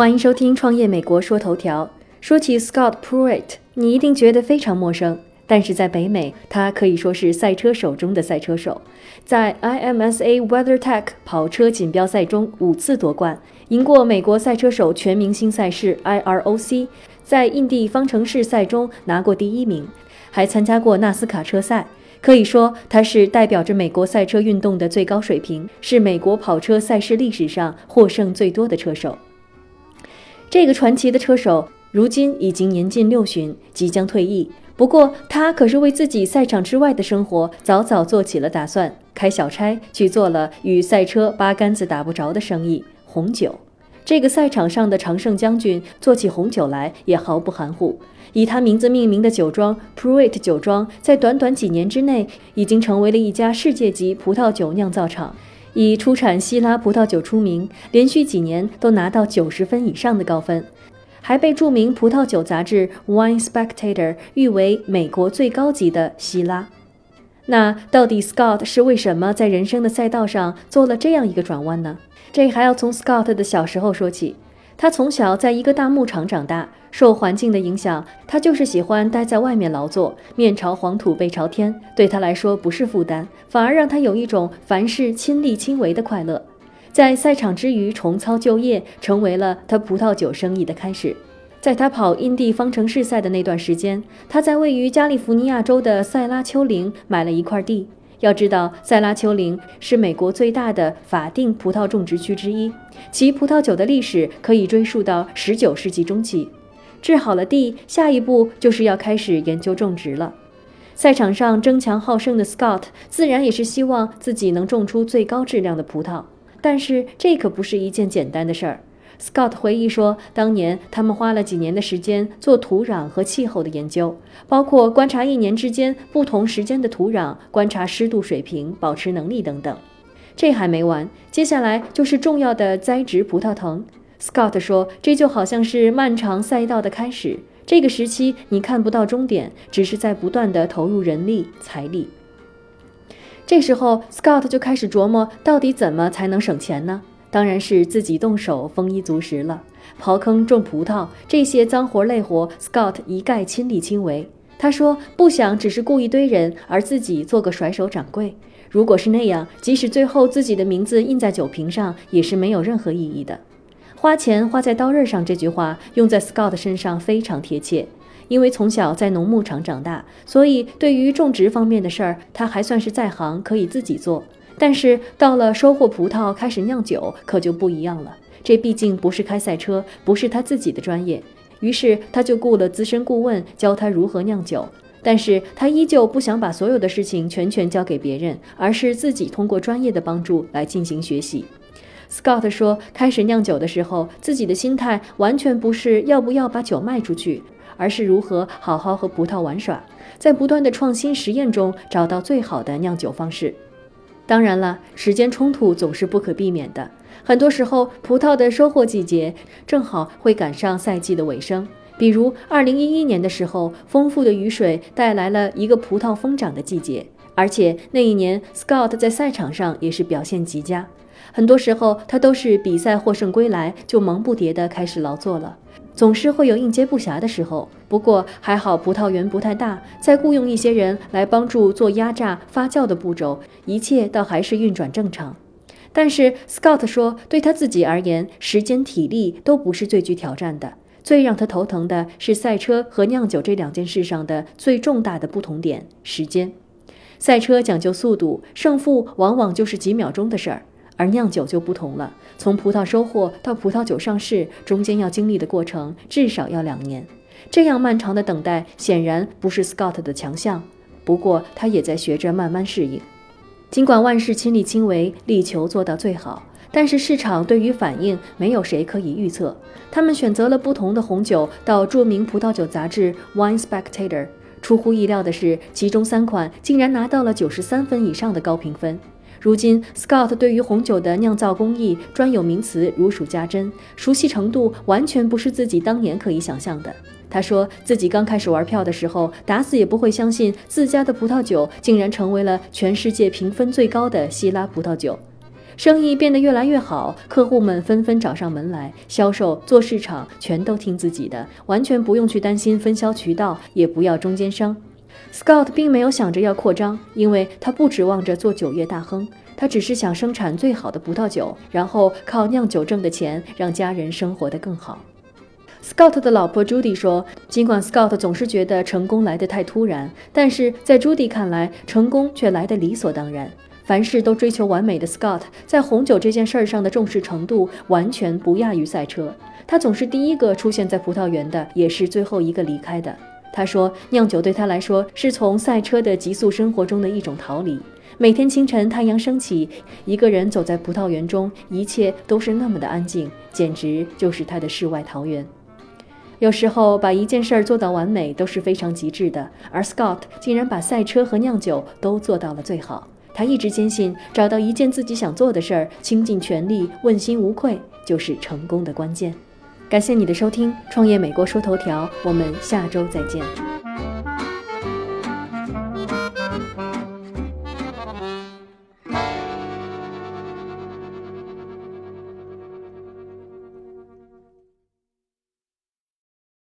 欢迎收听《创业美国说头条》。说起 Scott Pruitt，你一定觉得非常陌生，但是在北美，他可以说是赛车手中的赛车手。在 IMSA WeatherTech 跑车锦标赛中五次夺冠，赢过美国赛车手全明星赛事 IROC，在印地方程式赛中拿过第一名，还参加过纳斯卡车赛。可以说，他是代表着美国赛车运动的最高水平，是美国跑车赛事历史上获胜最多的车手。这个传奇的车手如今已经年近六旬，即将退役。不过，他可是为自己赛场之外的生活早早做起了打算，开小差去做了与赛车八竿子打不着的生意——红酒。这个赛场上的常胜将军做起红酒来也毫不含糊。以他名字命名的酒庄 Pruitt 酒庄，在短短几年之内，已经成为了一家世界级葡萄酒酿造厂。以出产希拉葡萄酒出名，连续几年都拿到九十分以上的高分，还被著名葡萄酒杂志 Wine Spectator 誉为美国最高级的希拉。那到底 Scott 是为什么在人生的赛道上做了这样一个转弯呢？这还要从 Scott 的小时候说起。他从小在一个大牧场长大，受环境的影响，他就是喜欢待在外面劳作，面朝黄土背朝天，对他来说不是负担，反而让他有一种凡事亲力亲为的快乐。在赛场之余重操旧业，成为了他葡萄酒生意的开始。在他跑印地方程式赛的那段时间，他在位于加利福尼亚州的塞拉丘陵买了一块地。要知道，塞拉丘陵是美国最大的法定葡萄种植区之一，其葡萄酒的历史可以追溯到19世纪中期。治好了地，下一步就是要开始研究种植了。赛场上争强好胜的 Scott 自然也是希望自己能种出最高质量的葡萄，但是这可不是一件简单的事儿。Scott 回忆说，当年他们花了几年的时间做土壤和气候的研究，包括观察一年之间不同时间的土壤，观察湿度水平、保持能力等等。这还没完，接下来就是重要的栽植葡萄藤。Scott 说，这就好像是漫长赛道的开始，这个时期你看不到终点，只是在不断的投入人力财力。这时候，Scott 就开始琢磨，到底怎么才能省钱呢？当然是自己动手，丰衣足食了。刨坑、种葡萄这些脏活累活，Scott 一概亲力亲为。他说：“不想只是雇一堆人，而自己做个甩手掌柜。如果是那样，即使最后自己的名字印在酒瓶上，也是没有任何意义的。花钱花在刀刃上这句话用在 Scott 身上非常贴切，因为从小在农牧场长大，所以对于种植方面的事儿，他还算是在行，可以自己做。”但是到了收获葡萄、开始酿酒，可就不一样了。这毕竟不是开赛车，不是他自己的专业。于是他就雇了资深顾问教他如何酿酒。但是他依旧不想把所有的事情全权交给别人，而是自己通过专业的帮助来进行学习。Scott 说，开始酿酒的时候，自己的心态完全不是要不要把酒卖出去，而是如何好好和葡萄玩耍，在不断的创新实验中找到最好的酿酒方式。当然了，时间冲突总是不可避免的。很多时候，葡萄的收获季节正好会赶上赛季的尾声。比如2011年的时候，丰富的雨水带来了一个葡萄疯长的季节，而且那一年 Scott 在赛场上也是表现极佳。很多时候，他都是比赛获胜归来就忙不迭地开始劳作了。总是会有应接不暇的时候，不过还好葡萄园不太大，再雇佣一些人来帮助做压榨、发酵的步骤，一切倒还是运转正常。但是 Scott 说，对他自己而言，时间、体力都不是最具挑战的，最让他头疼的是赛车和酿酒这两件事上的最重大的不同点——时间。赛车讲究速度，胜负往往就是几秒钟的事儿。而酿酒就不同了，从葡萄收获到葡萄酒上市，中间要经历的过程至少要两年。这样漫长的等待显然不是 Scott 的强项，不过他也在学着慢慢适应。尽管万事亲力亲为，力求做到最好，但是市场对于反应没有谁可以预测。他们选择了不同的红酒到著名葡萄酒杂志 Wine Spectator，出乎意料的是，其中三款竟然拿到了九十三分以上的高评分。如今，Scott 对于红酒的酿造工艺专有名词如数家珍，熟悉程度完全不是自己当年可以想象的。他说自己刚开始玩票的时候，打死也不会相信自家的葡萄酒竟然成为了全世界评分最高的希拉葡萄酒。生意变得越来越好，客户们纷纷找上门来，销售、做市场全都听自己的，完全不用去担心分销渠道，也不要中间商。Scott 并没有想着要扩张，因为他不指望着做酒业大亨，他只是想生产最好的葡萄酒，然后靠酿酒挣的钱让家人生活得更好。Scott 的老婆 Judy 说：“尽管 Scott 总是觉得成功来得太突然，但是在 Judy 看来，成功却来得理所当然。凡事都追求完美的 Scott，在红酒这件事儿上的重视程度完全不亚于赛车。他总是第一个出现在葡萄园的，也是最后一个离开的。”他说：“酿酒对他来说是从赛车的急速生活中的一种逃离。每天清晨，太阳升起，一个人走在葡萄园中，一切都是那么的安静，简直就是他的世外桃源。有时候，把一件事儿做到完美都是非常极致的，而 Scott 竟然把赛车和酿酒都做到了最好。他一直坚信，找到一件自己想做的事儿，倾尽全力，问心无愧，就是成功的关键。”感谢你的收听创业美国说头条我们下周再见。